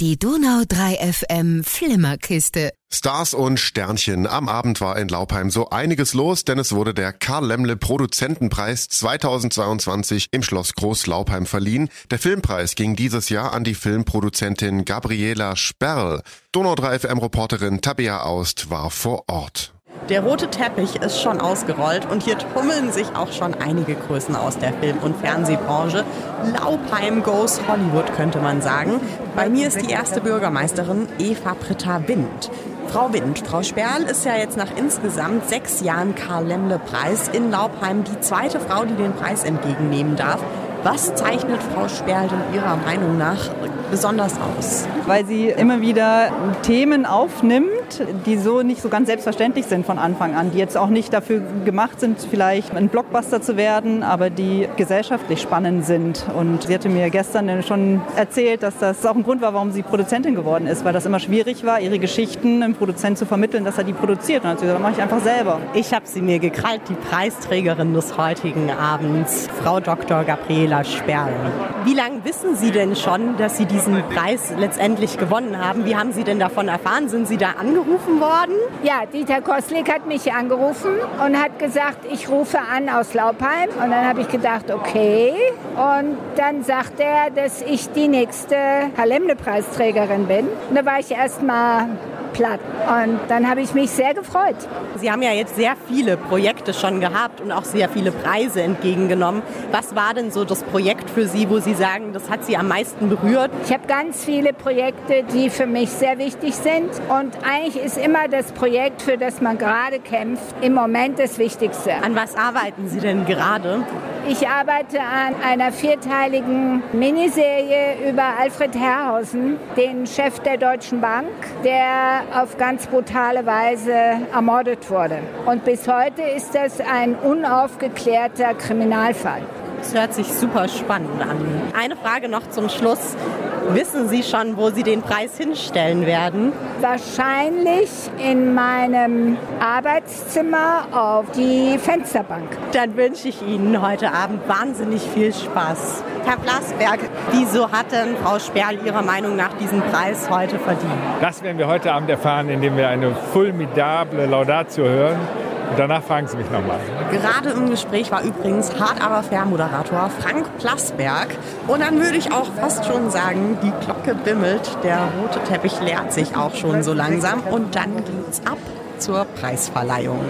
Die Donau 3 FM Flimmerkiste. Stars und Sternchen. Am Abend war in Laupheim so einiges los, denn es wurde der Karl Lemmle Produzentenpreis 2022 im Schloss Groß Laupheim verliehen. Der Filmpreis ging dieses Jahr an die Filmproduzentin Gabriela Sperl. Donau 3 FM Reporterin Tabea Aust war vor Ort. Der rote Teppich ist schon ausgerollt und hier tummeln sich auch schon einige Größen aus der Film- und Fernsehbranche. Laupheim goes Hollywood, könnte man sagen. Bei mir ist die erste Bürgermeisterin Eva Britta Wind. Frau Wind, Frau Sperl ist ja jetzt nach insgesamt sechs Jahren Karl-Lemle-Preis in Laupheim die zweite Frau, die den Preis entgegennehmen darf. Was zeichnet Frau Sperl denn Ihrer Meinung nach besonders aus? Weil sie immer wieder Themen aufnimmt, die so nicht so ganz selbstverständlich sind von Anfang an, die jetzt auch nicht dafür gemacht sind, vielleicht ein Blockbuster zu werden, aber die gesellschaftlich spannend sind. Und sie hatte mir gestern schon erzählt, dass das auch ein Grund war, warum sie Produzentin geworden ist, weil das immer schwierig war, ihre Geschichten einem Produzent zu vermitteln, dass er die produziert. Und dann hat sie gesagt, mache ich einfach selber. Ich habe sie mir gekrallt, die Preisträgerin des heutigen Abends, Frau Dr. Gabriela Sperl. Wie lange wissen Sie denn schon, dass Sie diesen Preis letztendlich gewonnen haben? Wie haben Sie denn davon erfahren? Sind Sie da angerufen worden? Ja, Dieter Koslik hat mich angerufen und hat gesagt, ich rufe an aus Laupheim. Und dann habe ich gedacht, okay. Und dann sagt er, dass ich die nächste Halemne-Preisträgerin bin. Und da war ich erst mal platt. Und dann habe ich mich sehr gefreut. Sie haben ja jetzt sehr viele Projekte schon gehabt und auch sehr viele Preise entgegengenommen. Was war denn so das Projekt für Sie, wo Sie sagen, das hat Sie am meisten berührt? Ich habe ganz viele Projekte, die für mich sehr wichtig sind. Und eigentlich ist immer das Projekt, für das man gerade kämpft, im Moment das Wichtigste. An was arbeiten Sie denn gerade? Ich arbeite an einer vierteiligen Miniserie über Alfred Herrhausen, den Chef der Deutschen Bank, der auf ganz brutale Weise ermordet wurde. Und bis heute ist das ein unaufgeklärter Kriminalfall. Das hört sich super spannend an. Eine Frage noch zum Schluss. Wissen Sie schon, wo Sie den Preis hinstellen werden? Wahrscheinlich in meinem Arbeitszimmer auf die Fensterbank. Dann wünsche ich Ihnen heute Abend wahnsinnig viel Spaß. Herr Blasberg, wieso hat denn Frau Sperl Ihrer Meinung nach diesen Preis heute verdient? Das werden wir heute Abend erfahren, indem wir eine fulmidable Laudatio hören. Danach fragen Sie mich nochmal. Gerade im Gespräch war übrigens hart aber fair Moderator Frank Plasberg. Und dann würde ich auch fast schon sagen, die Glocke bimmelt, der rote Teppich leert sich auch schon so langsam. Und dann geht's ab zur Preisverleihung.